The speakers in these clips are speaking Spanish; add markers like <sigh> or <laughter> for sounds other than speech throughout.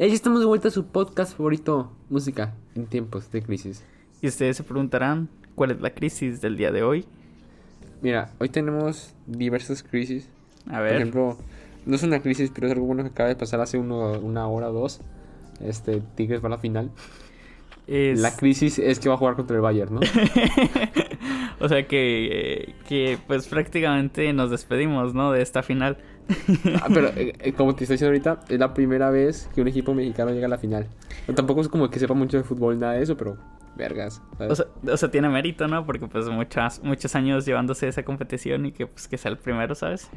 Y ahí estamos de vuelta a su podcast favorito, música en tiempos de crisis. Y ustedes se preguntarán, ¿cuál es la crisis del día de hoy? Mira, hoy tenemos diversas crisis. A ver. Por ejemplo, no es una crisis, pero es algo bueno que acaba de pasar hace uno- una hora o dos. Este, Tigres va a la final. es... La crisis es que va a jugar contra el Bayern, ¿no? <laughs> o sea que, eh, que pues prácticamente nos despedimos, ¿no? De esta final. Ah, pero eh, eh, como te estoy diciendo ahorita, es la primera vez que un equipo mexicano llega a la final. Tampoco es como que sepa mucho de fútbol, nada de eso, pero vergas. ¿sabes? O sea, o sea, tiene mérito, ¿no? Porque pues muchas, muchos años llevándose esa competición y que pues que sea el primero, ¿sabes?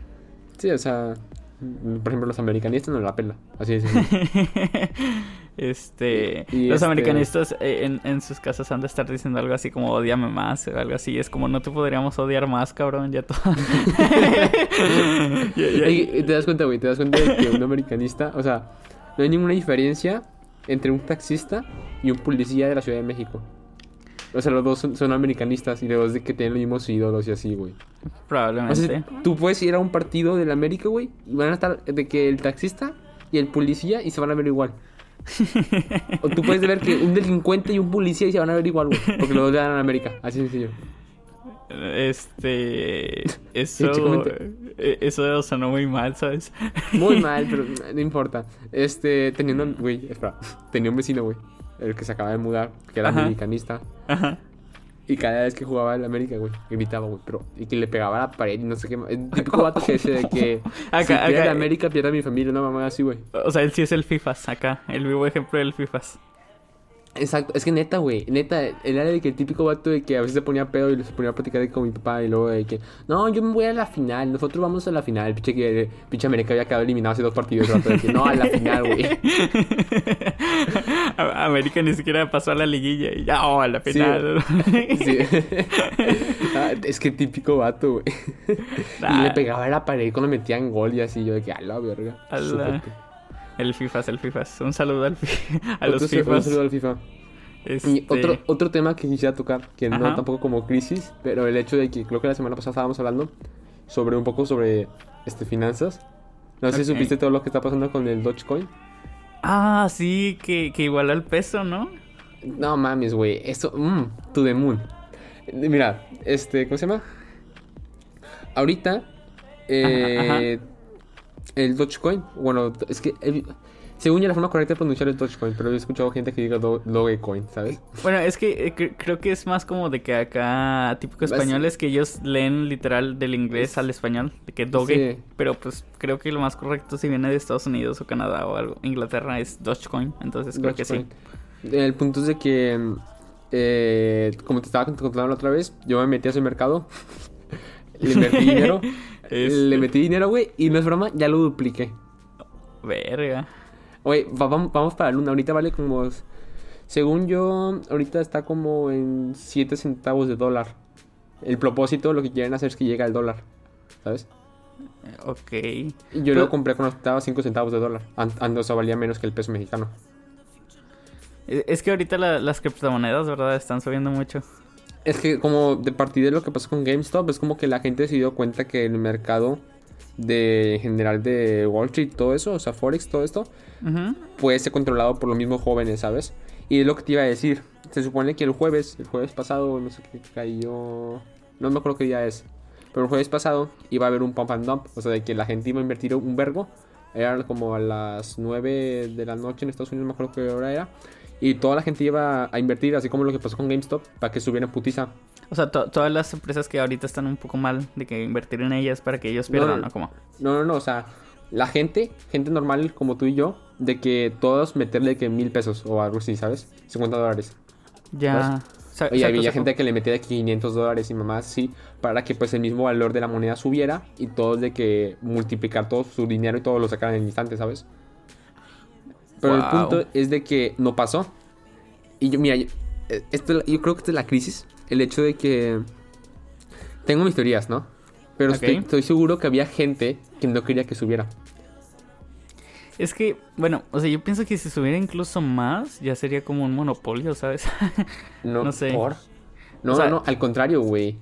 Sí, o sea, mm, por ejemplo, los americanistas no la pela. Así es. <laughs> este, Y- los este- americanistas eh, en, en sus casas han de estar diciendo algo así como odiame más o algo así. Es como no te podríamos odiar más, cabrón, ya todo. <laughs> Y te das cuenta, güey, te das cuenta de que un americanista, o sea, no hay ninguna diferencia entre un taxista y un policía de la Ciudad de México. O sea, los dos son, son americanistas y los dos de que tienen los mismos ídolos y así, güey. O Probablemente. sea, tú puedes ir a un partido del América, güey, y van a estar de que el taxista y el policía y se van a ver igual. O tú puedes ver que un delincuente y un policía se van a ver igual, güey. Porque los dos dan a América. Así de sencillo. Este. <laughs> Eso. eh, Eso sonó muy mal, ¿sabes? Muy mal, <laughs> pero no importa. Este, tenía un, güey, espera, tenía un vecino, güey, el que se acaba de mudar, que era Ajá. americanista. Ajá. Y cada vez que jugaba en América, güey, gritaba, güey, pero, y que le pegaba a la pared y no sé qué más. El típico vato que dice de que <laughs> Acá- si pierde acá- América, pierde mi familia, no mamá, así, güey. O sea, él sí es el FIFAs acá. El vivo ejemplo del FIFAs. Exacto, es que neta, güey, neta, él era de que el típico vato de que a veces se ponía pedo y se ponía a platicar con mi papá y luego de que, no, yo me voy a la final, nosotros vamos a la final, pinche que pinche América había quedado eliminado hace dos partidos, el vato de que, no, a la final, güey. <laughs> América ni siquiera pasó a la liguilla y ya, oh, a la final. <laughs> Sí. <laughs> Ah, es que típico vato, güey. Y le pegaba a la pared cuando metían gol y así, yo de que, a la verga. A la-. El FIFAs, el FIFAs. Un saludo al fi- <laughs> a Otro los un saludo al FIFA. Y Este, otro, otro tema que quisiera tocar, que no tampoco como crisis, pero el hecho de que creo que la semana pasada estábamos hablando sobre un poco sobre este finanzas. No sé si supiste todo lo que está pasando con el Dogecoin. Ah, sí, que, que iguala el peso, ¿no? No mames, güey. Eso, mmm, to the moon. Mira, este, ¿cómo se llama? Ahorita, eh, el Dogecoin, bueno, es que, eh, según yo la forma correcta de pronunciar el Dogecoin, pero he escuchado gente que diga Do- Dogecoin, ¿sabes? Bueno, es que eh, cre- creo que es más como de que acá, típico españoles, que ellos leen literal del inglés Es- al español, de que doge. Sí. Pero pues creo que lo más correcto si viene de Estados Unidos o Canadá o algo, Inglaterra es Dogecoin, entonces creo que sí. El punto es de que, eh, como te estaba contando la otra vez, yo me metí a ese mercado, <laughs> le invertí dinero, <laughs> Le metí dinero, güey, y no es broma, ya lo dupliqué. Verga. Va- vamos, vamos para la luna. Ahorita vale como. Según yo, ahorita está como en 7 centavos de dólar. El propósito, lo que quieren hacer es que llegue al dólar. ¿Sabes? Eh, Ok. Yo Pero- lo compré cuando estaba 5 centavos de dólar. An- an- o sea, valía menos que el peso mexicano. Es es que ahorita la- las criptomonedas, ¿verdad? Están subiendo mucho. Es que, como de partir de lo que pasó con GameStop, es como que la gente se dio cuenta que el mercado de en general de Wall Street, todo eso, o sea, Forex, todo esto, puede ser controlado por los mismos jóvenes, ¿sabes? Y es lo que te iba a decir. Se supone que el jueves, el jueves pasado, no sé qué cayó. No me acuerdo qué día es. Pero el jueves pasado iba a haber un pump and dump. O sea, de que la gente iba a invertir un vergo. Era como a las 9 de la noche en Estados Unidos, no me acuerdo qué hora era. Y toda la gente iba a invertir, así como lo que pasó con GameStop, para que subiera putiza. O sea, to- todas las empresas que ahorita están un poco mal de que invertir en ellas para que ellos pierdan, No, ¿no? no. Como. No, no, no, o sea, la gente, gente normal como tú y yo, de que todos meterle que mil pesos o algo así, ¿sabes? 50 dólares. Ya. Oye, saco, había gente que le metía de 500 dólares y mamás sí, para que pues el mismo valor de la moneda subiera y todos de que multiplicar todo su dinero y todo lo sacaran en el instante, ¿sabes? Pero el punto es de que no pasó. Y yo, mira, yo, eh, esto, yo creo que esta es la crisis, el hecho de que tengo mis teorías, ¿no? Pero estoy seguro que había gente que no quería que subiera. Es que, bueno, o sea, yo pienso que si subiera incluso más, ya sería como un monopolio, ¿sabes? <laughs> No, No sé. ¿por? No, O sea- no, al contrario, güey.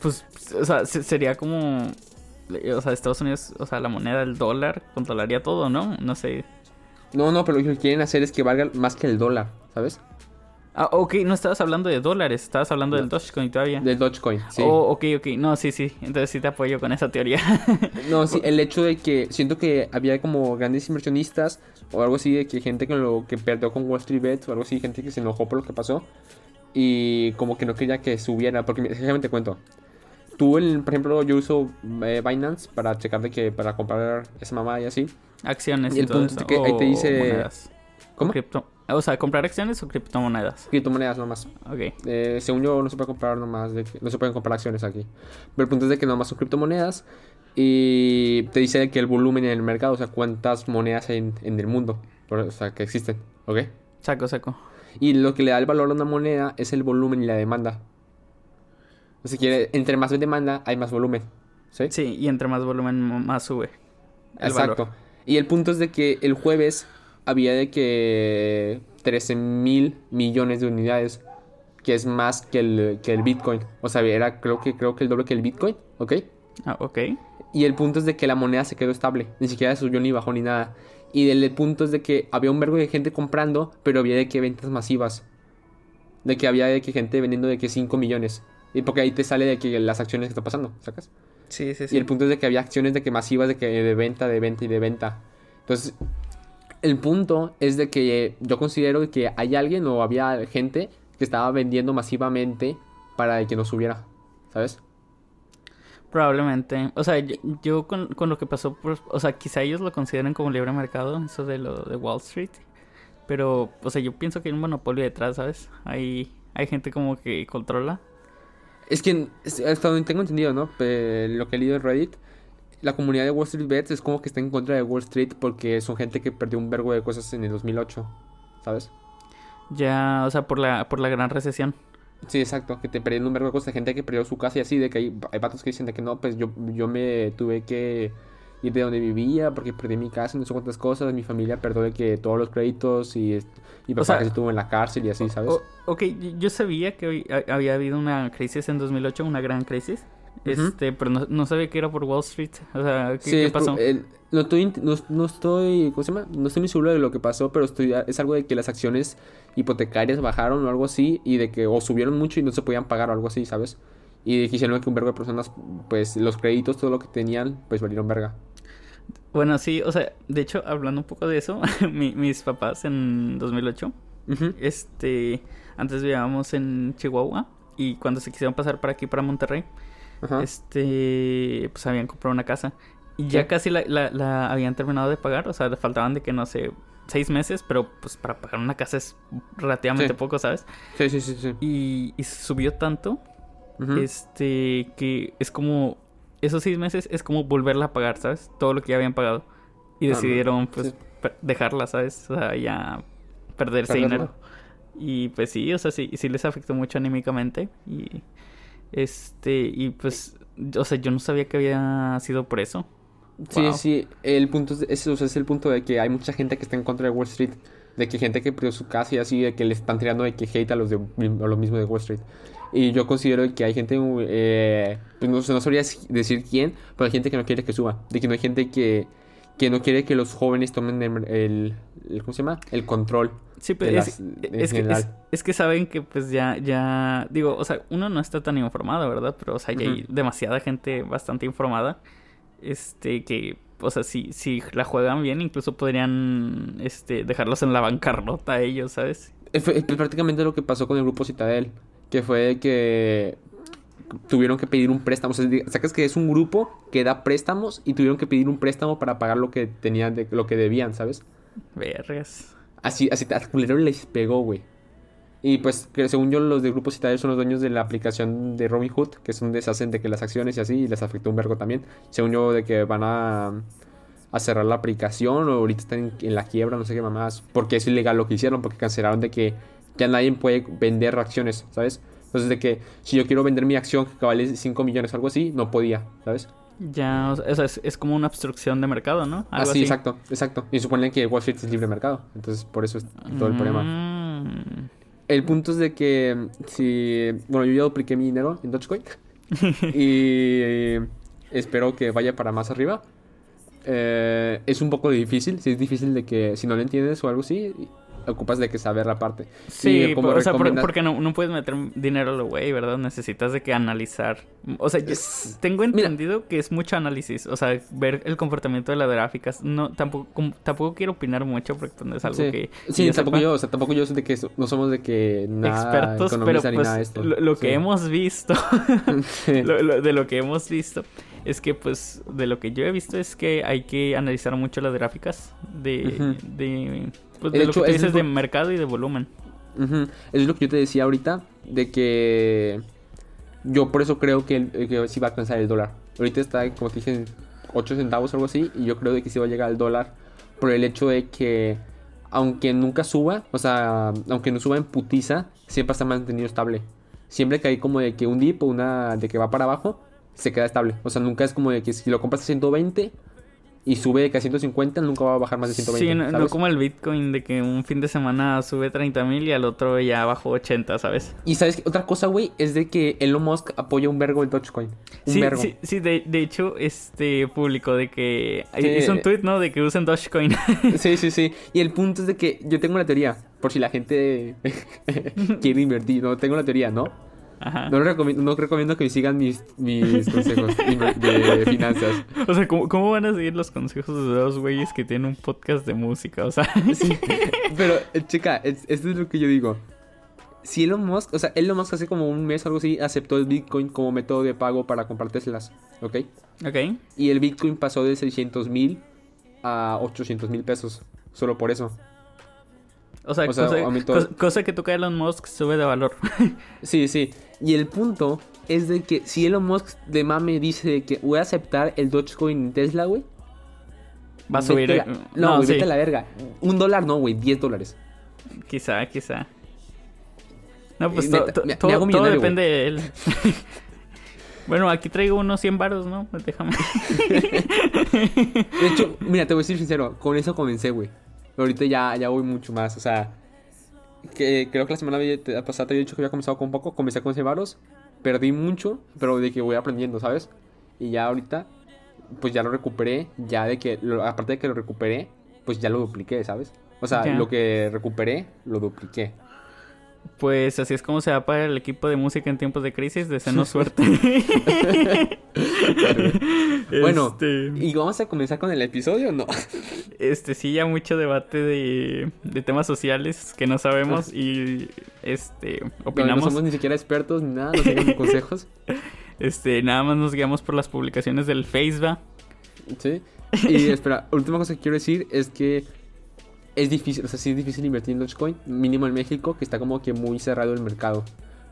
pues, o sea, se- sería como. O sea, Estados Unidos, o sea, la moneda, el dólar, controlaría todo, ¿no? No sé. No, no, pero lo que quieren hacer es que valga más que el dólar, ¿sabes? Ah, ok, no estabas hablando de dólares, estabas hablando del Dogecoin todavía. Del Dogecoin, sí. Oh, ok, ok. No, sí, sí. Entonces sí te apoyo con esa teoría. <laughs> No, sí, el hecho de que siento que había como grandes inversionistas o algo así, de que gente que lo que perdió con Wall Street Bets o algo así, gente que se enojó por lo que pasó y como que no quería que subiera, porque déjame cuento. Tú, el- por ejemplo, yo uso eh, Binance para checar de que para comprar esa mamá y así. Acciones Y y, todo punto eso. es que ahí te o dice- monedas. ¿Cómo? Cripto- O sea, comprar acciones o criptomonedas. Criptomonedas nomás. Ok. Eh, según yo, no se puede comprar nomás, de que- no se pueden comprar acciones aquí. Pero el punto es de que nomás son criptomonedas y te dice que el volumen en el mercado, o sea, cuántas monedas hay en, en el mundo, o sea, que existen, ¿ok? Saco, saco. Y lo que le da el valor a una moneda es el volumen y la demanda. O sea, quiere, entre más demanda, hay más volumen, ¿sí? Sí, y entre más volumen, más sube. El Exacto. valor. Y el punto es de que el jueves había de que 13 mil millones de unidades, que es más que el, que el Bitcoin. O sea, era creo que, creo que el doble que el Bitcoin, ¿ok? Ah, ok. Y el punto es de que la moneda se quedó estable, ni siquiera subió ni bajó ni nada. Y el, punto es de que había un vergo de gente comprando, pero había de que ventas masivas. De que había de que gente vendiendo de que 5 millones. Y porque ahí te sale de que las acciones que está pasando, ¿sacas? Sí, sí, Y el punto es de que había acciones de que masivas de que de venta, de venta y de venta. Entonces, el punto es de que yo considero que hay alguien o había gente que estaba vendiendo masivamente para que no subiera, ¿sabes? Probablemente. O sea, yo, yo con, con lo que pasó, por- o sea, quizá ellos lo consideren como libre mercado, eso de lo de Wall Street. Pero, o sea, yo pienso que hay un monopolio detrás, ¿sabes? Hay, hay gente como que controla. Es que hasta donde tengo entendido, ¿no? Lo que he leído en Reddit, la comunidad de Wall Street Bets es como que está en contra de Wall Street porque son gente que perdió un vergo de cosas en el 2008, ¿sabes? Ya, o sea, por la, por la gran recesión. Sí, exacto, que te perdieron un vergo de cosas, gente que perdió su casa y así, de que hay, hay vatos que dicen de que no, pues yo, yo me tuve que ir de donde vivía porque perdí mi casa, no sé cuántas cosas, mi familia perdió de que todos los créditos y mi papá sea, que se estuvo en la cárcel y así, ¿sabes? O- ok, yo- sabía que había habido una crisis en 2008, una gran crisis. Este, pero no, no sabía que era por Wall Street. O sea, ¿qué, Sí, pasó? el- no, estoy, no, no estoy, ¿cómo se llama? No estoy muy seguro de lo que pasó, pero estoy, es algo de que las acciones hipotecarias bajaron o algo así, y de que o subieron mucho y no se podían pagar o algo así, ¿sabes? Y hicieron que un vergo de personas, pues los créditos, todo lo que tenían, pues valieron verga. Bueno, sí, o sea, de hecho, hablando un poco de eso, <laughs> mi- mis papás en 2008, Ujú. este, antes vivíamos en Chihuahua y cuando se quisieron pasar para aquí, para Monterrey, Ajá. este, pues habían comprado una casa y ya casi la, la- la habían terminado de pagar, o sea, le faltaban de que no sé, seis meses, pero pues para pagar una casa es relativamente Sí. poco, ¿sabes? Sí, sí, sí, sí. Y, y subió tanto, este, que es como, esos seis meses es como volverla a pagar, ¿sabes? Todo lo que ya habían pagado. Y Ah, decidieron, pues, sí. dejarla, ¿sabes? O sea, ya perder ese Perderla. dinero. Y pues sí, o sea, sí, sí les afectó mucho anímicamente. Y este, y pues, o sea, yo no sabía que había sido por eso. Sí, Wow. sí, el punto es, ese, o sea, es el punto de que hay mucha gente que está en contra de Wall Street, de que gente que perdió su casa y así, de que le están tirando de que hate a los de a lo mismo de Wall Street. Y yo considero que hay gente, eh, pues no, no sabría decir quién, pero hay gente que no quiere que suba, de que no hay gente que, que no quiere que los jóvenes tomen el, el- el- ¿cómo se llama? El control. Sí, pero de es, las- es que, es, es que saben que pues ya, ya, digo, o sea, uno no está tan informado, ¿verdad? Pero, o sea, ya hay demasiada gente bastante informada, este, que, o sea, si, si la juegan bien, incluso podrían, este, dejarlos en la bancarrota a ellos, ¿sabes? Eh, Fue, fue prácticamente lo que pasó con el grupo Citadel, que fue que tuvieron que pedir un préstamo. O sea, sacas que es un grupo que da préstamos y tuvieron que pedir un préstamo para pagar lo que tenían, de, lo que debían, ¿sabes? Vergas. Así, así a culero les pegó, güey. Y pues, que según yo, los del grupo Citadel son los dueños de la aplicación de Robinhood, que son deshacen de que las acciones y así, y les afectó un vergo también. Según yo, de que van a, a cerrar la aplicación, o ahorita están en, en la quiebra, no sé qué mamás, porque es ilegal lo que hicieron, porque cancelaron de que ya nadie puede vender acciones, ¿sabes? Entonces, de que si yo quiero vender mi acción que vale 5 millones o algo así, no podía, ¿sabes? Ya, o sea, es, es como una obstrucción de mercado, ¿no? Algo Así, así. exacto, exacto. Y suponen que Wall Street es libre mercado, entonces por eso es todo el problema. Mm. El punto es de que si... Bueno, yo ya dupliqué mi dinero en Dogecoin. y <laughs> espero que vaya para más arriba. eh, es un poco difícil. Sí, es difícil de que si no lo entiendes o algo así, ocupas de que saber la parte. Sí, como o sea, porque no, no puedes meter dinero a lo güey, ¿verdad? Necesitas de que analizar. O sea, yo tengo mira. entendido que es mucho análisis. O sea, ver el comportamiento de las gráficas. No, tampoco, tampoco quiero opinar mucho porque no es algo Sí, que. sí yo tampoco sepa. yo, o sea, tampoco yo soy de que no somos de que nada expertos, pero pues nada esto. lo, lo que hemos visto, <laughs> <laughs> lo- lo- de lo que hemos visto, es que pues de lo que yo he visto es que hay que analizar mucho las gráficas de, pues, De de lo hecho, que tú es dices de mercado y de volumen. Eso es lo que yo te decía ahorita, de que yo por eso creo que, el- que sí va a alcanzar el dólar. Ahorita está, como te dije, en 8 centavos o algo así, y yo creo de que sí va a llegar al dólar por el hecho de que, aunque nunca suba, o sea, aunque no suba en putiza, siempre está mantenido estable. Siempre que hay como de que un dip o una de que va para abajo, se queda estable. O sea, nunca es como de que si lo compras a 120 y sube de que a 150, nunca va a bajar más de 120. Sí, no, como el Bitcoin de que un fin de semana sube 30 mil y al otro ya bajó 80, ¿sabes? Y sabes qué? otra cosa, güey, es de que Elon Musk apoya un vergo el Dogecoin. Un Sí, vergo. sí, sí, de, de hecho, este público de que Sí. hizo un tweet, ¿no? De que usen Dogecoin. <laughs> Sí, sí, sí. Y el punto es de que yo tengo la teoría, por si la gente <laughs> quiere invertir, no tengo la teoría, ¿no? Ajá. No, recomiendo, no recomiendo que sigan mis, mis consejos de finanzas. O sea, ¿cómo, cómo van a seguir los consejos de dos güeyes que tienen un podcast de música? O sea, Sí. Pero, eh, chica, es- esto es lo que yo digo. Si Elon Musk, o sea, Elon Musk hace como un mes o algo así aceptó el Bitcoin como método de pago para comprar Teslas, ¿ok? ok. Y el Bitcoin pasó de 600 mil a 800 mil pesos, solo por eso. O sea, O sea, cosa, aumentó. cosa- cosa que toca Elon Musk sube de valor. <laughs> Sí, sí. Y el punto es de que si Elon Musk de mame dice que voy a aceptar el Dogecoin en Tesla, güey. Va a subir. vete eh, la- No, güey, sí. vete a la verga. Un dólar no, güey, 10 dólares. Quizá, quizá. No, pues Eh, to- me- todo, hago todo millonario, depende de él. <laughs> bueno, aquí traigo unos 100 varos, ¿no? Déjame. <laughs> De hecho, mira, te voy a decir sincero, con eso comencé, güey. Ahorita ya, ya voy mucho más, o sea. Que creo que la semana pasada te había dicho que había comenzado con poco, comencé con 100 varos, perdí mucho, pero de que voy aprendiendo, ¿sabes? Y ya ahorita, pues ya lo recuperé, ya de que, lo- aparte de que lo recuperé, pues ya lo dupliqué, ¿sabes? O sea, Ya. lo que recuperé, lo dupliqué. Pues así es como se va para el equipo de música en tiempos de crisis. Desenos <laughs> suerte. Bueno, Este- ¿y vamos a comenzar con el episodio o no? Este, sí, ya mucho debate de, de temas sociales que no sabemos y este No, no opinamos. somos ni siquiera expertos ni nada, no tenemos <laughs> consejos. Este, nada más nos guiamos por las publicaciones del Facebook. Sí. Y <laughs> espera, última cosa que quiero decir es que es difícil, o sea, sí es difícil invertir en Dogecoin, mínimo en México, que está como que muy cerrado el mercado.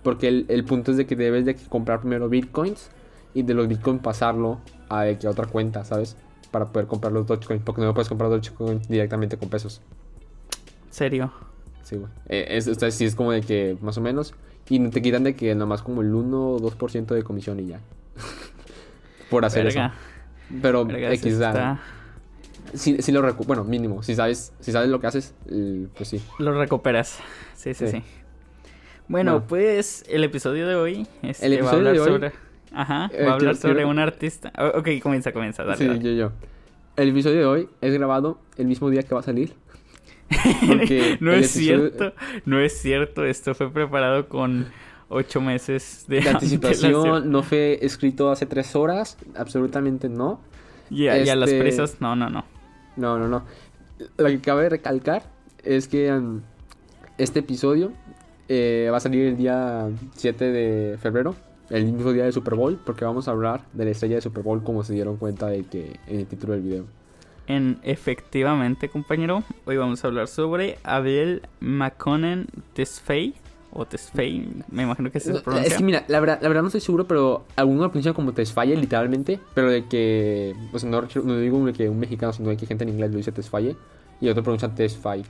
Porque el, el punto es de que debes de comprar primero Bitcoins y de los Bitcoin pasarlo a otra cuenta, ¿sabes? Para poder comprar los Dogecoin, porque no puedes comprar Dogecoin directamente con pesos. Serio. Sí, güey. Eh, es, como de que más o menos. Y te quitan de que nomás como el 1 o 2% de comisión y ya. <laughs> Por hacer Verga. eso. Pero Verga, X está- Si, si lo recu bueno, mínimo. Si sabes, si sabes lo que haces, eh, pues sí. Lo recuperas. Sí, sí, sí. Sí. Bueno, pues el episodio de hoy este, El va a episodio hablar de hoy- sobre. Ajá, Eh, va a hablar sobre quiero- un artista. Ok, comienza, comienza, dale. sí, dale. yo, yo. El episodio de hoy es grabado el mismo día que va a salir. <laughs> No es episodio- cierto, no es cierto. Esto fue preparado con ocho meses de, De <laughs> anticipación no fue escrito hace tres horas. Absolutamente no. Y a, y a las Este- prisas, no, no, no. No, no, no. Lo que cabe recalcar es que um, este episodio eh, va a salir el día 7 de febrero, el mismo día del Super Bowl, porque vamos a hablar de la estrella de Super Bowl como se dieron cuenta de que en el título del video. En efectivamente, compañero, hoy vamos a hablar sobre Abel McConnen Tesfaye. O Tesfaye, me imagino que se No, pronuncia. es que mira, la verdad, la verdad no estoy seguro, pero alguno lo pronuncia como Tesfaye literalmente, pero de que, o sea, no, no digo de que un mexicano, sino de que gente en inglés lo dice Tesfaye y otro pronuncia Tesfaye.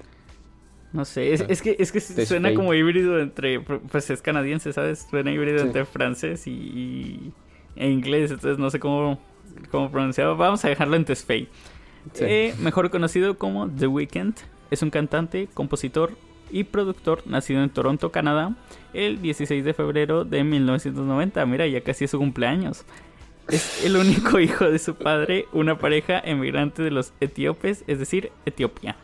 No sé, es, es que, es que suena como híbrido entre, pues es canadiense, ¿sabes? Suena híbrido Sí. entre francés y, y- e inglés, entonces no sé cómo, cómo pronunciarlo. Vamos a dejarlo en Tesfaye. Sí. Eh, mejor conocido como The Weeknd, es un cantante, compositor y productor nacido en Toronto, Canadá, el 16 de febrero de 1990. Mira, ya casi es su cumpleaños. Es el único <laughs> hijo de su padre, una pareja emigrante de los etíopes, es decir, Etiopía.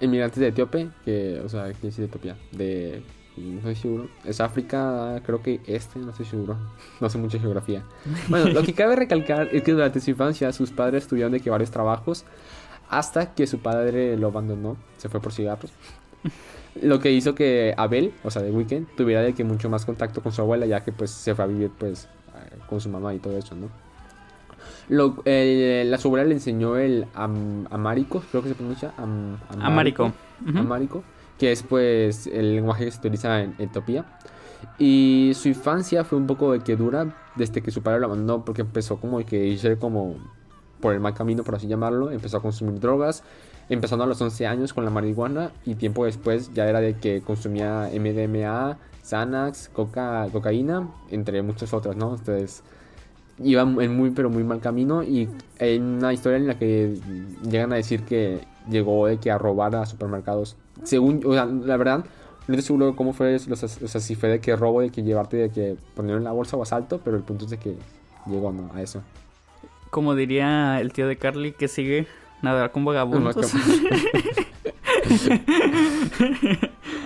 Emigrantes de Etíope, que, o sea, ¿qué es Etiopía? De. No estoy seguro. Es África, creo que este, no estoy seguro. <laughs> No sé mucha geografía. Bueno, lo que cabe recalcar es que durante su infancia sus padres tuvieron de que varios trabajos hasta que su padre lo abandonó, se fue por cigarros. Lo que hizo que Abel, o sea, de Weekend, tuviera de que mucho más contacto con su abuela, ya que pues se fue a vivir pues con su mamá y todo eso, ¿no? Lo, eh, la abuela le enseñó el am- amárico, creo que se pronuncia am- Amárico. Amárico, que es pues el lenguaje que se utiliza en Etiopía. Y su infancia fue un poco de que dura desde que su padre lo abandonó, porque empezó como que irse como por el mal camino, por así llamarlo. Empezó a consumir drogas, empezando a los 11 años con la marihuana y tiempo después ya era de que consumía MDMA, Xanax, coca, cocaína, entre muchas otras, ¿no? Entonces iba en muy pero muy mal camino y hay una historia en la que llegan a decir que llegó de que a robar a supermercados. Según, o sea, la verdad, no estoy seguro de cómo fue, eso, o sea, si fue de que robo, de que llevarte, de que ponerlo en la bolsa o asalto, pero el punto es de que llegó, ¿no? A eso. Como diría el tío de Carly, que sigue nadar con vagabundos. <laughs>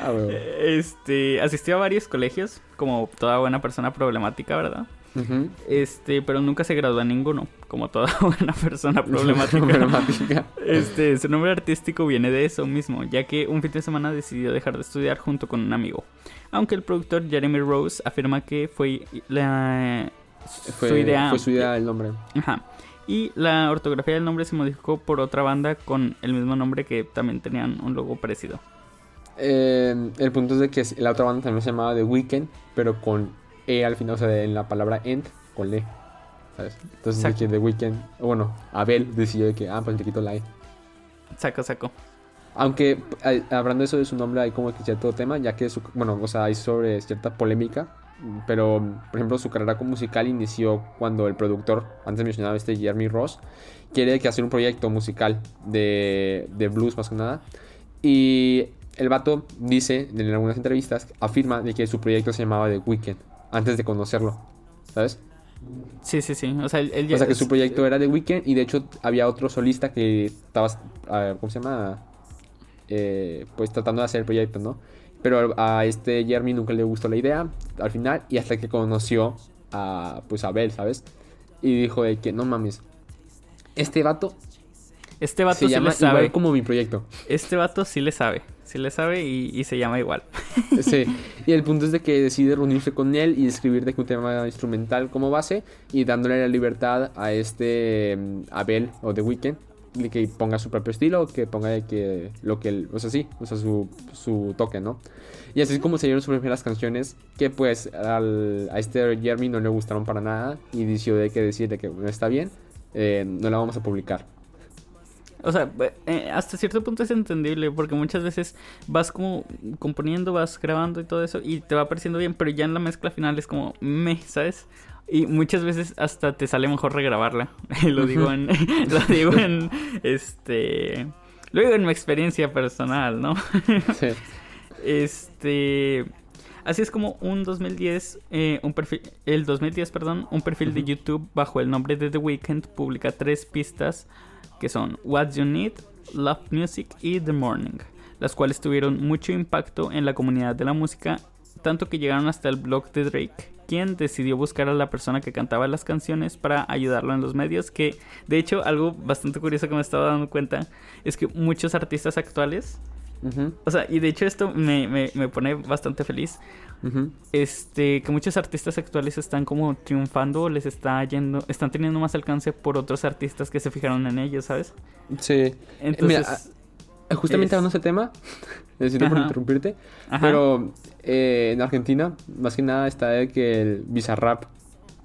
Ah, huevo. Este, asistió a varios colegios, como toda buena persona problemática, ¿verdad? Este, pero nunca se graduó en ninguno, como toda <laughs> buena persona problemática. <laughs> Problemática. Este, su nombre artístico viene de eso mismo, ya que un fin de semana decidió dejar de estudiar junto con un amigo. Aunque el productor Jeremy Rose afirma que fue la Fue su idea. fue su idea el nombre. Ajá. Y la ortografía del nombre se modificó por otra banda con el mismo nombre que también tenían un logo parecido. Eh, el punto es de que la otra banda también se llamaba The Weeknd, pero con E al final, o sea, en la palabra end, con le. ¿Sabes? Entonces, de Exacto. que The Weeknd, bueno, Abel decidió de que, ah, pues te quito la E. Saco, saco. Aunque, hablando de eso de su nombre, hay como que cierto tema, ya que, su, bueno, o sea, hay sobre cierta polémica. Pero, por ejemplo, su carrera como musical inició cuando el productor, antes mencionaba este Jeremy Ross, quiere que hacer un proyecto musical de, de blues más que nada. Y el vato dice en algunas entrevistas, afirma de que su proyecto se llamaba The Weeknd, antes de conocerlo, ¿sabes? Sí, sí, sí. O sea, él, él ya O sea que es- su proyecto era The Weeknd y de hecho había otro solista que estaba, ah, ¿cómo se llama? Eh, pues tratando de hacer el proyecto, ¿no? Pero a este Jeremy nunca le gustó la idea al final y hasta que conoció a pues a Abel, ¿sabes? Y dijo de que no mames, este vato Este vato se sí llama le sabe. igual como mi proyecto. Este vato sí le sabe. Sí le sabe y, y se llama igual. <laughs> Sí, <laughs> y el punto es de que decide reunirse con él y escribir de un tema instrumental como base y dándole la libertad a este mm, Abel o The Weeknd de que ponga su propio estilo, que ponga que lo que él, o sea, sí, o sea, su, su toque, ¿no? Y así es como se dieron sus primeras canciones que pues al- a este Jeremy no le gustaron para nada y decidió de que decir de que bueno, está bien, eh, no la vamos a publicar. O sea, eh, hasta cierto punto es entendible porque muchas veces vas como componiendo, vas grabando y todo eso y te va pareciendo bien, pero ya en la mezcla final es como me, ¿sabes? Y muchas veces hasta te sale mejor regrabarla. <laughs> lo digo en <laughs> lo digo en este lo digo en mi experiencia personal, ¿no? <laughs> Sí. Este. Así es como un 2010, eh, un perfil, el 2010, perdón, un perfil de. YouTube bajo el nombre de The Weeknd publica tres pistas que son What You Need, Love Music y The Morning, las cuales tuvieron mucho impacto en la comunidad de la música, tanto que llegaron hasta el blog de Drake, quien decidió buscar a la persona que cantaba las canciones para ayudarlo en los medios, que de hecho algo bastante curioso que me estaba dando cuenta es que muchos artistas actuales O sea, y de hecho esto me, me, me pone bastante feliz. Este, que muchos artistas actuales están como triunfando, les está yendo, están teniendo más alcance por otros artistas que se fijaron en ellos, ¿sabes? Sí. Entonces, Eh, Justamente Es- hablando de ese tema, <laughs> necesito por interrumpirte, ajá, pero eh, en Argentina, más que nada está de que el Bizarrap,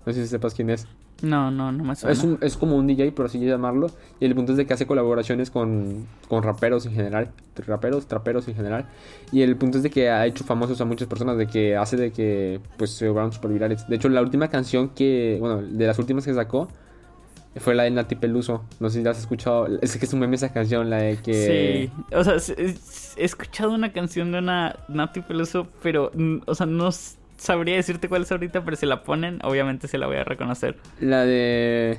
no sé si sepas quién es, no, no, no me suena. es, un- es como un DJ, por así llamarlo, y el punto es de que hace colaboraciones con, con raperos en general, raperos, traperos en general, y el punto es de que ha hecho famosos a muchas personas, de que hace de que pues se volvieron super virales. De hecho, la última canción que, bueno, de las últimas que sacó, fue la de Nati Peluso, no sé si la has escuchado, es que es un meme esa canción, la de que... Sí, o sea, he escuchado una canción de una Nati Peluso, pero, o sea, no, sabría decirte cuál es ahorita, pero si la ponen, obviamente se la voy a reconocer. La de.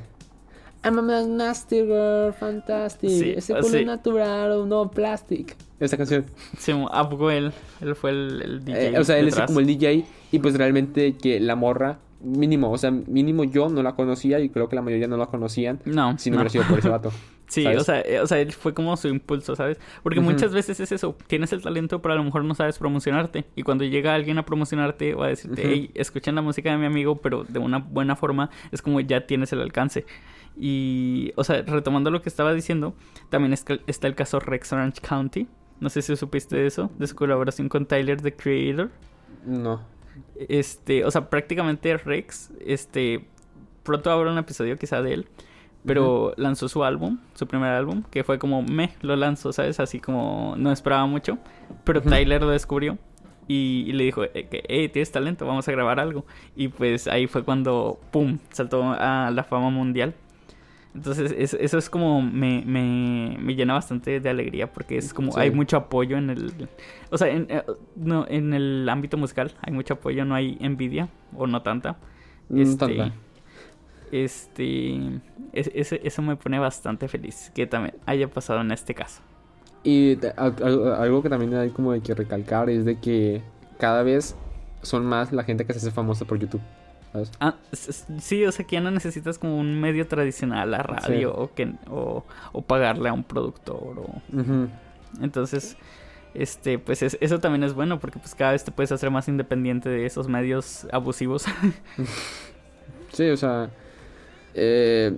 I'm a nasty girl, fantastic. Sí, Ese ah, culo sí. natural, no plastic. Esa canción. Sí, ¿A poco él? Él fue el, el DJ. Eh, o sea, él es como el DJ. Y pues realmente que la morra, mínimo, o sea, mínimo yo no la conocía y creo que la mayoría no la conocían. No, Si no, no. hubiera sido por ese vato. <laughs> Sí, ¿sabes? o sea, eh, o sea, él fue como su impulso, ¿sabes? Porque muchas veces es eso, tienes el talento, pero a lo mejor no sabes promocionarte. Y cuando llega alguien a promocionarte o a decirte, Ujú. hey, escuchen la música de mi amigo, pero de una buena forma, es como ya tienes el alcance. Y, o sea, retomando lo que estaba diciendo, también es que- está el caso Rex Orange County. No sé si supiste de eso, de su colaboración con Tyler, the Creator. No. Este, o sea, prácticamente Rex, este, pronto habrá un episodio quizá de él, pero lanzó su álbum, su primer álbum, que fue como, me, lo lanzó, ¿sabes? Así como no esperaba mucho, pero. Tyler lo descubrió y, y le dijo, eh, que, hey, tienes talento, vamos a grabar algo. Y pues ahí fue cuando, ¡pum!, saltó a la fama mundial. Entonces, es- eso es como me, me, me llena bastante de alegría porque es como Sí. hay mucho apoyo en el... O sea, en, eh, no, en el ámbito musical hay mucho apoyo, no hay envidia o no tanta. No Este, tanta. este, es- eso me pone bastante feliz que también haya pasado en este caso. Y algo que también hay como de que recalcar es de que cada vez son más la gente que se hace famosa por YouTube. ¿Sabes? Ah, sí, o sea que ya no necesitas como un medio tradicional, la radio Sí. o, que, o, o pagarle a un productor o... Entonces, este, pues es- eso también es bueno porque pues cada vez te puedes hacer más independiente de esos medios abusivos. <laughs> Sí, o sea, eh,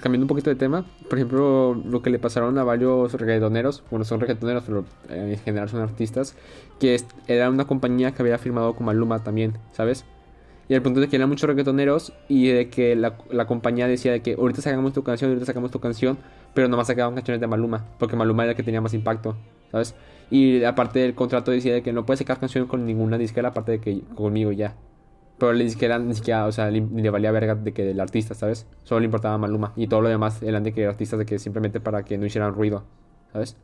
cambiando un poquito de tema, por ejemplo, lo que le pasaron a varios reggaetoneros, bueno, son reggaetoneros, pero eh, en general son artistas, que era una compañía que había firmado con Maluma también, ¿sabes? Y el punto es que eran muchos reggaetoneros y de que la, la compañía decía de que ahorita sacamos tu canción, ahorita sacamos tu canción, pero nomás sacaban canciones de Maluma, porque Maluma era el que tenía más impacto, ¿sabes? Y aparte del contrato decía de que no puedes sacar canción con ninguna disquera aparte de que conmigo ya. Pero la disquera ni siquiera, o sea, le, le valía verga de que el artista, ¿sabes? Solo le importaba Maluma. Y todo lo demás eran de que artistas de que simplemente para que no hicieran ruido, ¿sabes?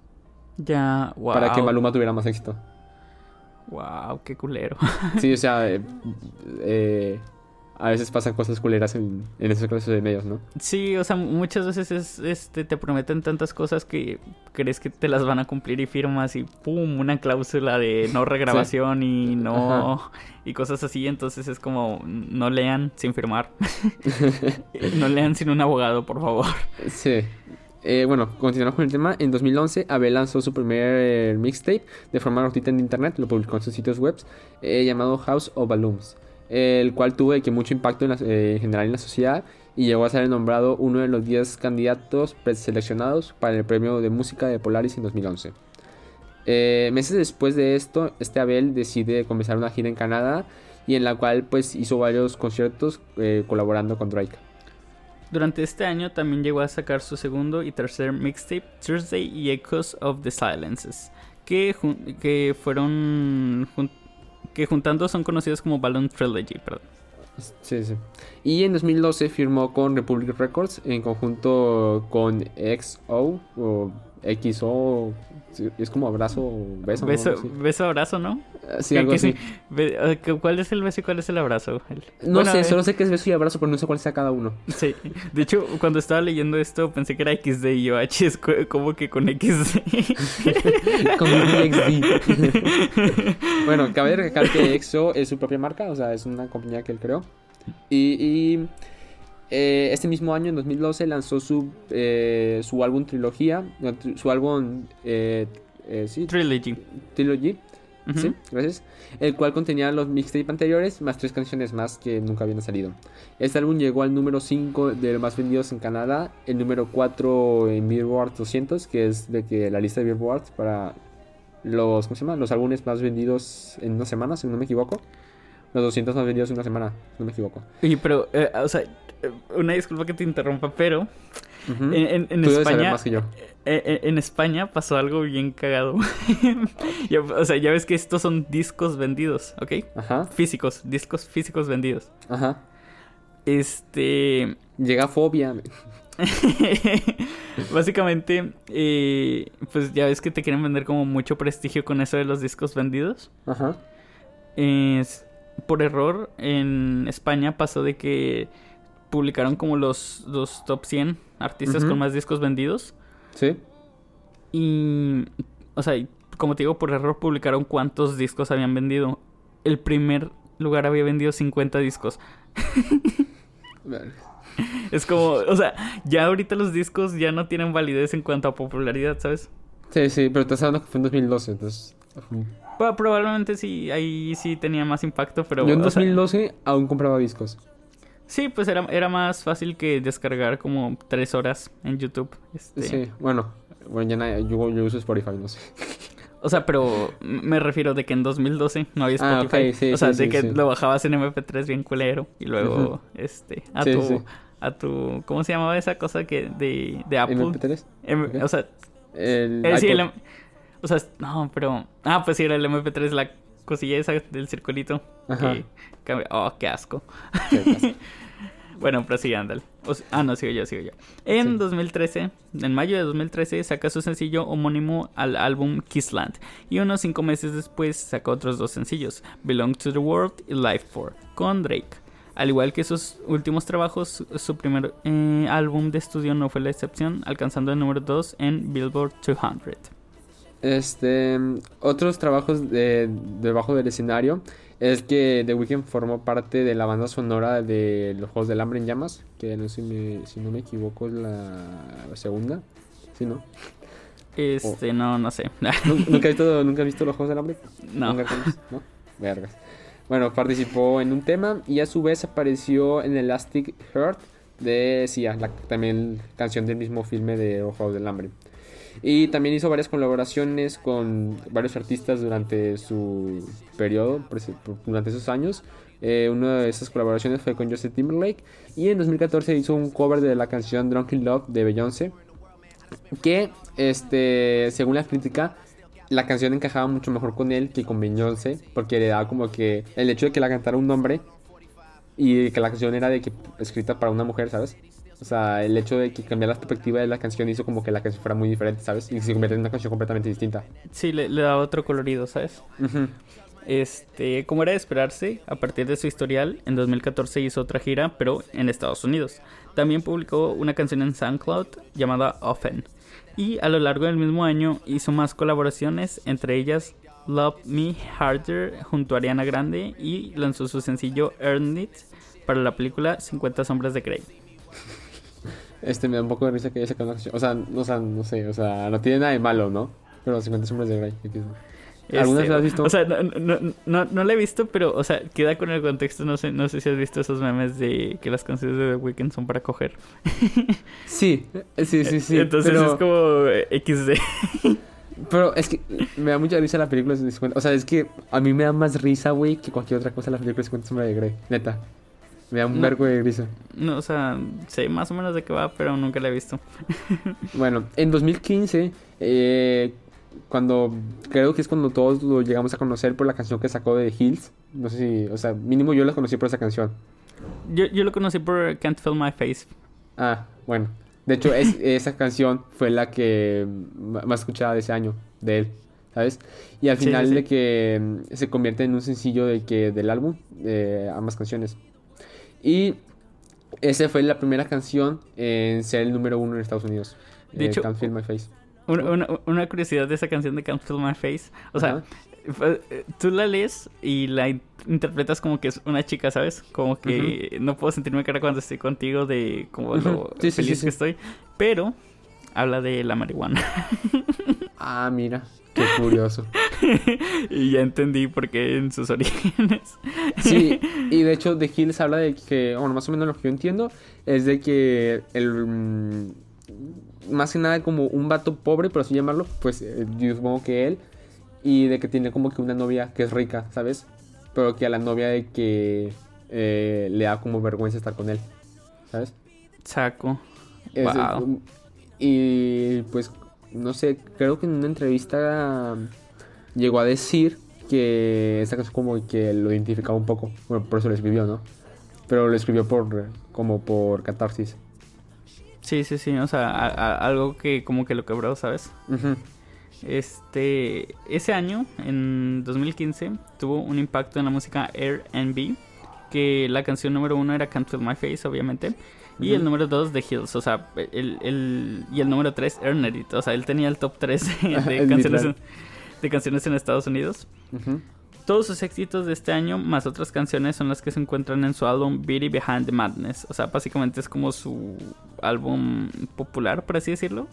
ya, wow. Para que Maluma tuviera más éxito. Wow, qué culero. Sí, o <laughs> sea, eh, eh, a veces pasan cosas culeras en, en esos clases de medios, ¿no? Sí, o sea, muchas veces es, este, te prometen tantas cosas que crees que te las van a cumplir y firmas y pum, una cláusula de no <laughs> regrabación y no <laughs> y cosas así, entonces es como no lean sin firmar. no lean sin un abogado, por favor. Sí. Eh, bueno, continuando con el tema, en 2011 Abel lanzó su primer eh, mixtape de forma gratuita en internet, lo publicó en sus sitios web, eh, llamado House of Balloons, el cual tuvo que mucho impacto en, en general en la sociedad y llegó a ser nombrado uno de los 10 candidatos preseleccionados para el premio de música de Polaris en 2011. Eh, meses después de esto, este Abel decide comenzar una gira en Canadá y en la cual pues hizo varios conciertos colaborando con Drake. Durante este año también llegó a sacar su segundo y tercer mixtape, Thursday y Echoes of the Silences, que, que fueron que juntando son conocidos como Balloon Trilogy, perdón. Sí, sí. Y en 2012 firmó con Republic Records en conjunto con XO o XO. Sí, Es como abrazo beso. ¿no? Beso, beso, abrazo, ¿no? Ah, Sí, ¿Qué- algo así. sí? Eh, ¿cu- ¿Cuál es el beso y cuál es el abrazo? El- No Bueno, sé, eh, solo sé que es beso y abrazo, pero no sé cuál sea cada uno. <laughs> Sí. De hecho, cuando estaba leyendo esto pensé que era XD y yo, H es como que con XD. <laughs> con XD. <laughs> bueno, cabe recalcar que XO es su propia marca, o sea, es una compañía que él creó. Y, y, eh, este mismo año, en 2012, lanzó su, eh, su álbum Trilogía, no, su álbum, eh, eh, sí, Trilogy. Sí, gracias. El cual contenía los mixtapes anteriores más tres canciones más que nunca habían salido. Este álbum llegó al número 5 de los más vendidos en Canadá, el número 4 en Billboard 200, que es de que la lista de Billboard para los, ¿cómo se llama? Los álbumes más vendidos en una semana, si no me equivoco. Los 200 más vendidos en una semana, no me equivoco. Oye, pero, eh, o sea, eh, una disculpa que te interrumpa, pero Ujú. en, en- Tú España, más que yo. eh, en España pasó algo bien cagado. <laughs> Ya- o sea, ya ves que estos son discos vendidos, ¿ok? Ajá, Físicos, discos físicos vendidos. ajá. Este, Llega fobia. <laughs> básicamente, eh, pues ya ves que te quieren vender como mucho prestigio con eso de los discos vendidos. Ajá. Es- por error en España pasó de que publicaron como los, los top 100 artistas con más discos vendidos. Sí. Y, o sea, como te digo, por error publicaron cuántos discos habían vendido. El primer lugar había vendido 50 discos. Vale. Es como, o sea, ya ahorita los discos ya no tienen validez en cuanto a popularidad, ¿sabes? Sí, sí, pero estás hablando que fue en 2012, entonces... Probablemente sí, ahí sí tenía más impacto, pero... Yo en o sea, 2012 aún compraba discos. sí, pues era, era más fácil que descargar como tres horas en YouTube. este. Sí, bueno, bueno ya yo, yo uso Spotify, no sé. O sea, pero me refiero de que en 2012 no había Ah, Spotify. sí, o sea, sí, de sí, que lo bajabas en MP3 bien culero y luego, este, a tu, a tu, ¿cómo se llamaba esa cosa que de, de Apple? MP3. M- ok. O sea, El eh, el o sea, no, pero, ah, pues sí, era el MP3, la cosilla esa del circulito. Ajá. Que, oh, qué asco. <laughs> Bueno, pero sí, ándale. O ah, no, sigo yo, sigo yo. En Sí. 2013, en mayo de 2013, saca su sencillo homónimo al álbum Kissland. Y unos cinco meses después saca otros dos sencillos, Belong to the World y Life For, con Drake. Al igual que sus últimos trabajos, su- su primer eh, álbum de estudio no fue la excepción, alcanzando el número 2 en Billboard 200. Este, otros trabajos de, debajo del escenario es que The Weeknd formó parte de la banda sonora de Los Juegos del Hambre en Llamas, que no sé si, me- si no me equivoco es la segunda. Sí, ¿no? Este, no, no sé. ¿Nu- ¿Nunca has visto, ¿nunca has visto Los Juegos del Hambre? no. ¿Nunca? ¿No? Vergas. Bueno, participó en un tema y a su vez apareció en Elastic Heart de Sia, la también canción del mismo filme de Juegos del Hambre. Y también hizo varias colaboraciones con varios artistas durante su periodo, durante esos años. Eh, una de esas colaboraciones fue con Justin Timberlake. Y en 2014 hizo un cover de la canción Drunken Love de Beyoncé. Que, este, según la crítica, la canción encajaba mucho mejor con él que con Beyoncé. Porque le daba como que el hecho de que la cantara un hombre y que la canción era de que escrita para una mujer, ¿sabes? O sea, el hecho de que cambiara la perspectiva de la canción hizo como que la canción fuera muy diferente, ¿sabes? Y se convierte en una canción completamente distinta. Sí, le, le da otro colorido, ¿sabes? Ujú. Este, como era de esperarse, a partir de su historial, en 2014 hizo otra gira, pero en Estados Unidos. También publicó una canción en SoundCloud llamada Often. Y a lo largo del mismo año hizo más colaboraciones, entre ellas Love Me Harder junto a Ariana Grande y lanzó su sencillo Earn It para la película 50 Sombras de Grey. Este me da un poco de risa que haya sacado una. O sea, no, o sea, no sé, o sea, no tiene nada de malo, ¿no? Pero 50 sombras de Grey. ¿Alguna Este, vez has visto? O sea, no, no, no, no la he visto, pero, o sea, queda con el contexto. No sé, no sé si has visto esos memes de que las canciones de The Weeknd son para coger. <laughs> Sí, eh, sí, sí, sí. Entonces pero, es como eh, XD. <laughs> pero es que me da mucha risa la película de 50. O sea, es que a mí me da más risa, güey, que cualquier otra cosa la película de 50 sombras de Grey. Neta. Me da un No. vergo de risa. No, o sea, sé más o menos de qué va, pero nunca la he visto. <laughs> Bueno, en 2015, eh, cuando creo que es cuando todos lo llegamos a conocer por la canción que sacó de Hills. No sé si, o sea, mínimo yo la conocí por esa canción. Yo, yo lo conocí por Can't Feel My Face. Ah, bueno. De hecho, es, <laughs> esa canción fue la que más escuchada de ese año, de él, ¿sabes? Y al final sí, sí. de que mm, se convierte en un sencillo de que del álbum, eh, ambas canciones. Y esa fue la primera canción en ser el número uno en Estados Unidos. De eh, hecho- Can't Feel My Face. Una, una, una curiosidad de esa canción de Can't Feel My Face. O sea, eh, tú la lees y la in- interpretas como que es una chica, ¿sabes? Como que no puedo sentirme cara cuando estoy contigo de como lo sí, feliz sí, sí. que estoy. Pero habla de la marihuana. <laughs> Ah, mira, qué curioso. <laughs> y ya entendí por qué en sus orígenes. Sí, <laughs> y de hecho de Hills habla de que, bueno, más o menos lo que yo entiendo es de que el mm, más que nada como un vato pobre, por así llamarlo, pues eh, yo supongo que él y de que tiene como que una novia que es rica, ¿sabes? Pero que a la novia de que eh, le da como vergüenza estar con él, ¿sabes? Saco. Es- Wow. Y pues, no sé, creo que en una entrevista llegó a decir que esta canción como que lo identificaba un poco. Bueno, por eso lo escribió, ¿no? Pero lo escribió por como por catarsis. Sí, sí, sí. O sea, a- a- algo que como que lo quebró, ¿sabes? Este, ese año, en 2015, tuvo un impacto en la música R&B, que la canción número uno era Can't Feel My Face, obviamente, y el número dos The Hills, o sea, el, el, y el número tres Earn It, o sea, él tenía el top 3 <laughs> de, canciones, en, de canciones en Estados Unidos. Todos sus éxitos de este año, más otras canciones, son las que se encuentran en su álbum Beauty Behind the Madness. O sea, básicamente es como su álbum popular, por así decirlo.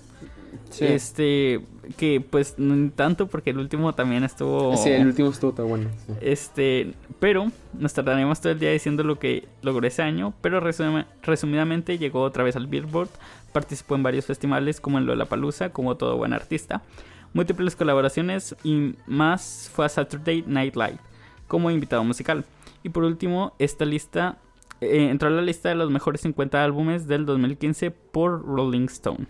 Este, que pues no tanto porque el último también estuvo... Sí, el último estuvo tan bueno. Este, pero nos tardaremos todo el día diciendo lo que logró ese año, pero resumidamente llegó otra vez al Billboard, participó en varios festivales como en Lollapalooza, como todo buen artista múltiples colaboraciones y más fue a Saturday Night Live como invitado musical. Y por último, esta lista eh, entró a la lista de los mejores 50 álbumes del 2015 por Rolling Stone.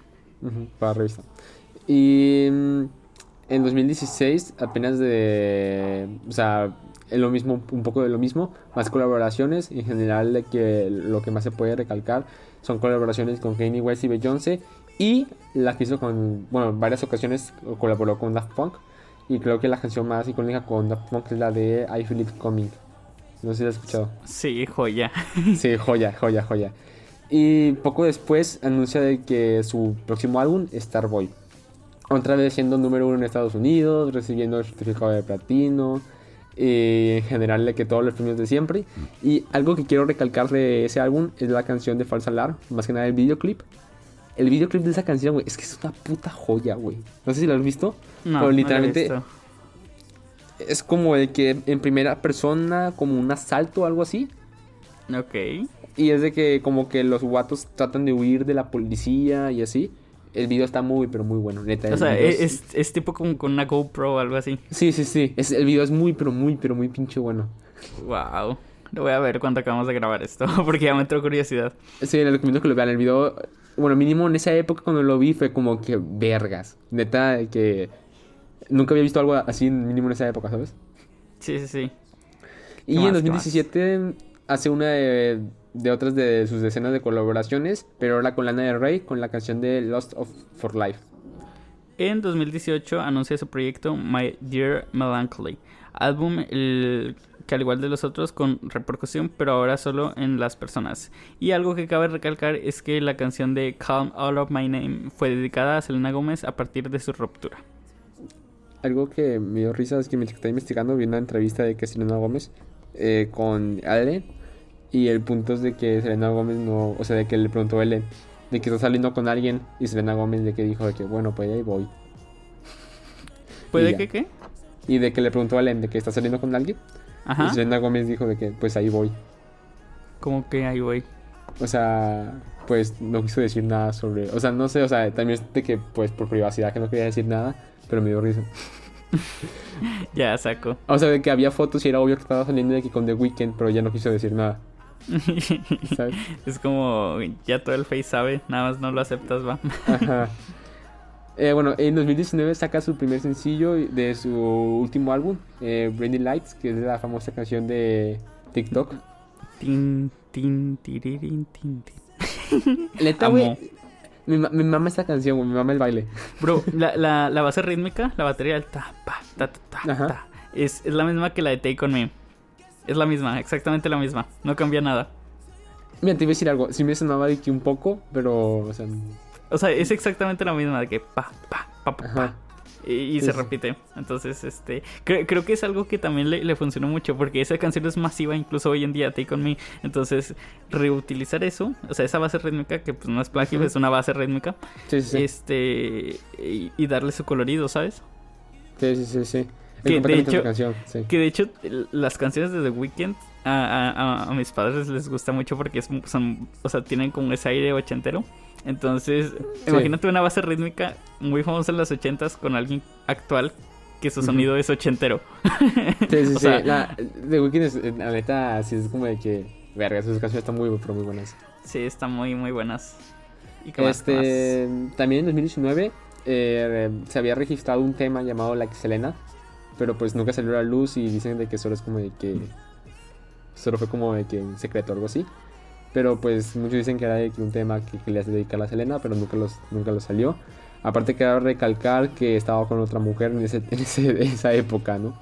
Para revista. Y mm, en 2016, apenas de. O sea, lo mismo, un poco de lo mismo, más colaboraciones. En general, que lo que más se puede recalcar son colaboraciones con Kanye West y Beyoncé y la que hizo con, bueno, en varias ocasiones colaboró con Daft Punk. Y creo que la canción más icónica con Daft Punk es la de I Feel It Coming. No sé si la has escuchado. Sí, joya. sí, joya, joya, joya. Y poco después anuncia de que su próximo álbum, Starboy. Otra vez siendo número uno en Estados Unidos, recibiendo el certificado de platino. Y en general de que todos los premios de siempre. Y algo que quiero recalcar de ese álbum es la canción de Falsa Alarm, más que nada el videoclip el videoclip de esa canción, güey, es que es una puta joya, güey. No sé si lo has visto. No, pero literalmente no es como el que en primera persona, como un asalto o algo así. Ok. Y es de que como que los guatos tratan de huir de la policía y así. El video está muy, pero muy bueno, neta. O sea, es, es, tipo como con una GoPro o algo así. Sí, sí, sí. Es, el video es muy, pero muy, pero muy pinche bueno. Wow. Lo voy a ver cuando acabamos de grabar esto, <laughs> porque ya me entró curiosidad. Sí, les recomiendo que lo vean. El video bueno, mínimo en esa época cuando lo vi fue como que vergas. Neta, que nunca había visto algo así, mínimo en esa época, ¿sabes? Sí, sí, sí. Y en 2017 hace una de, otras de sus decenas de colaboraciones, pero ahora con Lana del Rey, con la canción de Lost of for Life. En 2018 anuncia su proyecto My Dear Melancholy, álbum el que al igual de los otros con repercusión, pero ahora solo en las personas. Y algo que cabe recalcar es que la canción de Calm All of My Name fue dedicada a Selena Gómez a partir de su ruptura. Algo que me dio risa es que me está investigando, vi una entrevista de que Selena Gómez eh, con Ale y el punto es de que Selena Gómez no, o sea, de que le preguntó a Ellen de que está saliendo con alguien y Selena Gómez de que dijo de que bueno, pues ahí voy. <laughs> ¿Puede que qué? Y de que le preguntó a Ellen de que está saliendo con alguien Ajá. Y Selena Gómez dijo de que pues ahí voy. ¿Cómo que ahí voy? O sea, pues no quiso decir nada sobre... O sea, no sé, o sea, también de que pues por privacidad que no quería decir nada, pero me dio risa. <laughs> ya, saco. O sea, de que había fotos y era obvio que estaba saliendo de aquí con The Weeknd, pero ya no quiso decir nada. ¿Sabes? <laughs> Es como, ya todo el face sabe, nada más no lo aceptas, va. Ajá. Eh, bueno, en 2019 saca su primer sencillo de su último álbum, eh, Brandy Lights, que es la famosa canción de TikTok. Tin, tin, tiririn, tin, tin. <laughs> güey. Mi, mi mama esta canción, güey. Mi mama el baile. Bro, la, la, la base rítmica, la batería del ta, pa, ta, ta, ta, ta es, es la misma que la de Take On Me. Es la misma, exactamente la misma. No cambia nada. Mira, te iba a decir algo. Sí me sonaba de que un poco, pero, o sea, o sea, es exactamente la misma de que pa, pa, pa, pa, pa. Y, se repite. Entonces, este. Creo, que es algo que también le, le, funcionó mucho. Porque esa canción es masiva, incluso hoy en día, Take On Me. Entonces, reutilizar eso. O sea, esa base rítmica, que pues no es plagio, es una base rítmica. Sí, sí, Este. Y, darle su colorido, ¿sabes? Sí, sí, sí, sí. Que de, hecho, que de hecho, las canciones de The Weeknd a, a, mis padres les gusta mucho porque son, o sea, tienen como ese aire ochentero. Entonces, imagínate una base rítmica muy famosa en los ochentas con alguien actual que su sonido es ochentero. Sí, sí, <laughs> sí. La, The Weeknd es, la neta, sí es como de que, verga, sus canciones están muy, pero muy buenas. Sí, están muy, muy buenas. ¿Y este, También en 2019 eh, se había registrado un tema llamado Like Selena, pero pues nunca salió a la luz y dicen de que solo es como de que... Solo fue como de que un secreto o algo así. Pero pues muchos dicen que era un tema que, le hace dedicar a Selena, pero nunca, los, nunca lo salió. Aparte queda recalcar que estaba con otra mujer en, ese, <laughs> en, ese, en esa época, ¿no?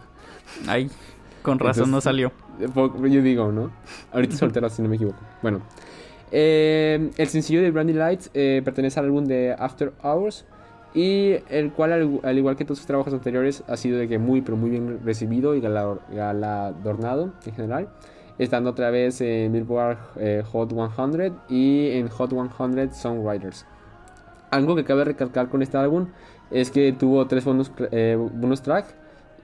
Ay, con razón no salió. Yo digo, ¿no? Ahorita soltero, si no me equivoco. Bueno. Eh, el sencillo de Brandy Lights eh, pertenece al álbum de After Hours. Y el cual, al, igual que todos sus trabajos anteriores, ha sido de que muy, pero muy bien recibido y galardonado en general. Estando otra vez en Billboard eh, Hot 100 y en Hot 100 Songwriters. Algo que cabe recalcar con este álbum es que tuvo tres bonus, eh, bonus track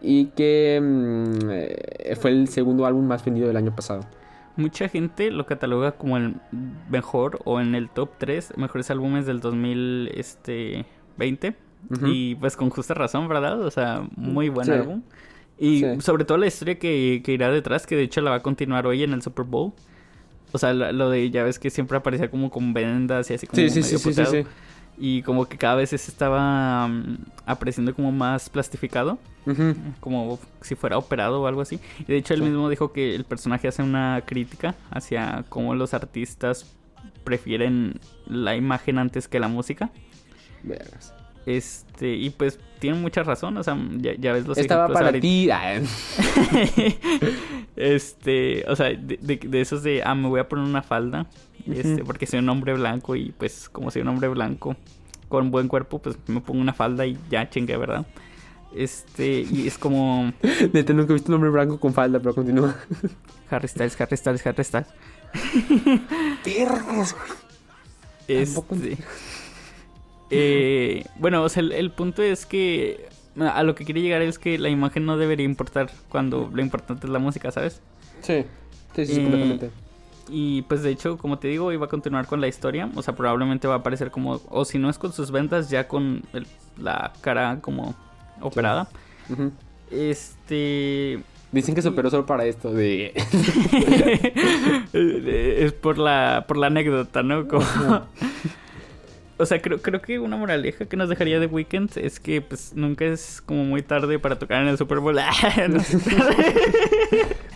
y que mm, fue el segundo álbum más vendido del año pasado. Mucha gente lo cataloga como el mejor o en el top 3 mejores álbumes del 2020. Este, y pues con justa razón, ¿verdad? O sea, muy buen álbum. Y sobre todo la historia que, que, irá detrás, que de hecho la va a continuar hoy en el Super Bowl. O sea, lo, de, ya ves que siempre aparecía como con vendas y así como sí, medio sí, sí, Y como que cada vez se estaba mm, apreciando como más plastificado. Como si fuera operado o algo así. Y de hecho él mismo dijo que el personaje hace una crítica hacia cómo los artistas prefieren la imagen antes que la música. Vergas. Este, y pues tiene mucha razón, o sea, ya, ves los Estaba para ti. <laughs> este, o sea, de, esos de, ah, me voy a poner una falda, este, porque soy un hombre blanco y pues como soy un hombre blanco con buen cuerpo, pues me pongo una falda y ya chingue, ¿verdad? Este, y es como... <laughs> Neta, nunca he visto un hombre blanco con falda, pero continúa. Harry Styles, Harry Styles, Harry Styles. Perros, Este... Eh, bueno, o sea, el, punto es que a lo que quiere llegar es que la imagen no debería importar cuando lo importante es la música, ¿sabes? Sí, sí, sí, completamente. Y pues de hecho, como te digo, iba a continuar con la historia. O sea, probablemente va a aparecer como, o si no es con sus ventas, ya con la cara como operada. Este... Dicen que se operó solo para esto de... <laughs> es por la, por la anécdota, ¿no? Como... O sea, creo, creo que una moraleja que nos dejaría de Weekend es que pues nunca es como muy tarde para tocar en el Super Bowl. <laughs>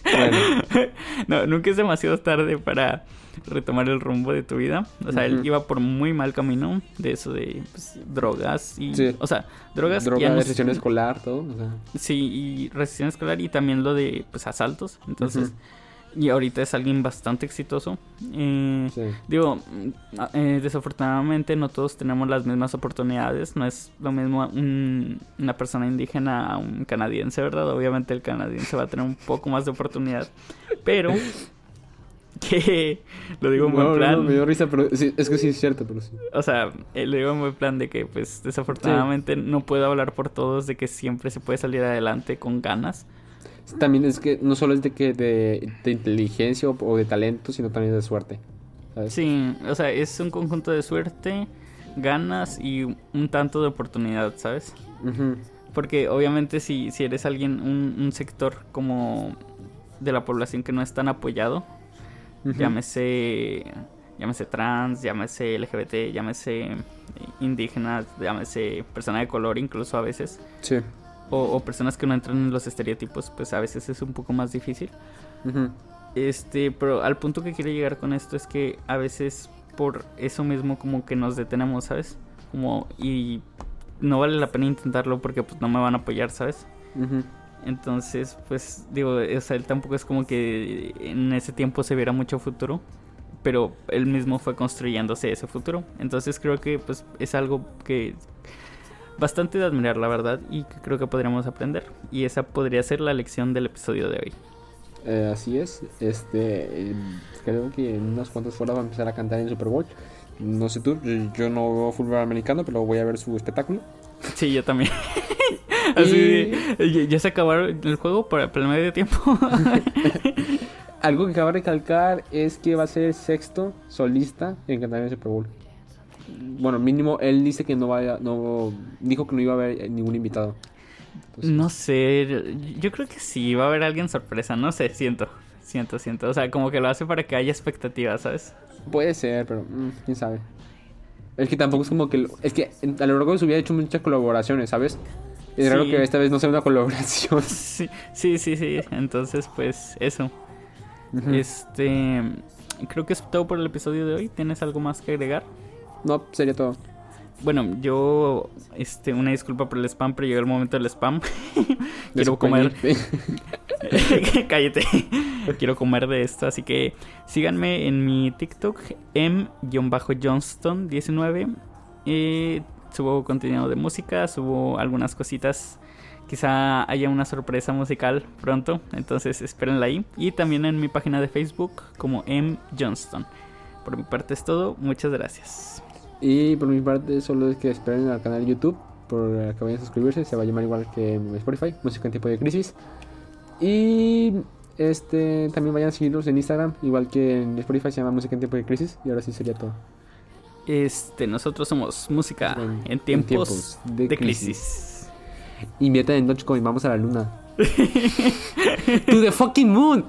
<laughs> no, nunca es demasiado tarde para retomar el rumbo de tu vida. O sea, él iba por muy mal camino de eso de pues, drogas y... O sea, drogas... Droga, recesión escolar, todo. Sí, y recesión escolar y también lo de pues asaltos. Entonces y ahorita es alguien bastante exitoso. Eh, digo, mm, eh, desafortunadamente no todos tenemos las mismas oportunidades. No es lo mismo una persona indígena a un canadiense, ¿verdad? Obviamente el canadiense va a tener un poco más de oportunidad. Pero <laughs> que lo digo en buen plan. me dio risa, pero es que sí es cierto, pero sí. O sea, eh, lo digo en buen plan de que, pues, desafortunadamente no puedo hablar por todos de que siempre se puede salir adelante con ganas. También es que no solo es de que de, inteligencia o, de talento, sino también de suerte. Sí, o sea, es un conjunto de suerte, ganas y un tanto de oportunidad, ¿sabes? Porque obviamente si, si eres alguien, un, sector como de la población que no es tan apoyado, llámese, llámese trans, llámese LGBT, llámese indígenas, llámese persona de color incluso a veces. Sí o, personas que no entran en los estereotipos, pues a veces es un poco más difícil. Este, pero al punto que quiero llegar con esto es que a veces por eso mismo como que nos detenemos, ¿sabes? Como y no vale la pena intentarlo porque pues no me van a apoyar, ¿sabes? Entonces, pues digo, o sea, él tampoco es como que en ese tiempo se viera mucho futuro, pero él mismo fue construyéndose ese futuro. Entonces creo que pues es algo que bastante de admirar, la verdad, y que creo que podríamos aprender. Y esa podría ser la lección del episodio de hoy. Eh, así es, este, creo que en unas cuantas horas va a empezar a cantar en Super Bowl. No sé tú, yo no veo fútbol americano, pero voy a ver su espectáculo. <laughs> Sí, yo también. <laughs> Así, ya se acabaron el juego para, el medio tiempo. <laughs> Algo que acabo de recalcar es que va a ser sexto solista en cantar en el Super Bowl bueno, mínimo él dice que no vaya, no, dijo que no iba a haber ningún invitado. no sé, yo creo que sí, va a haber alguien sorpresa, no sé, siento, siento, siento, o sea, como que lo hace para que haya expectativas, ¿sabes? Puede ser, pero mm, quién sabe. Es que tampoco es como que, es que a lo largo de su vida ha hecho muchas colaboraciones, ¿sabes? Es raro que esta vez no sea una colaboración. <laughs> Sí, sí, sí, sí. entonces pues eso. Este, creo que es todo por el episodio de hoy. ¿Tienes algo más que agregar? No, sería todo. bueno, yo, este, una disculpa por el spam, pero llegó el momento del spam. <laughs> Quiero comer. <laughs> Cállate. Quiero comer de esto, así que síganme en mi TikTok, m-johnston19. Eh, subo contenido de música, subo algunas cositas. Quizá haya una sorpresa musical pronto, entonces espérenla ahí. Y también en mi página de Facebook como M. Johnston. Por mi parte es todo, muchas gracias. Y por mi parte solo es que esperen al canal de YouTube por que vayan a suscribirse, se va a llamar igual que Spotify, Música en tiempo de crisis. Y este también vayan a seguirnos en Instagram, igual que en Spotify se llama Música en tiempo de crisis y ahora sí sería todo. Este, nosotros somos música en, tiempos, de, crisis. Inviertan en Dogecoin, vamos a la luna. <laughs> to the fucking moon.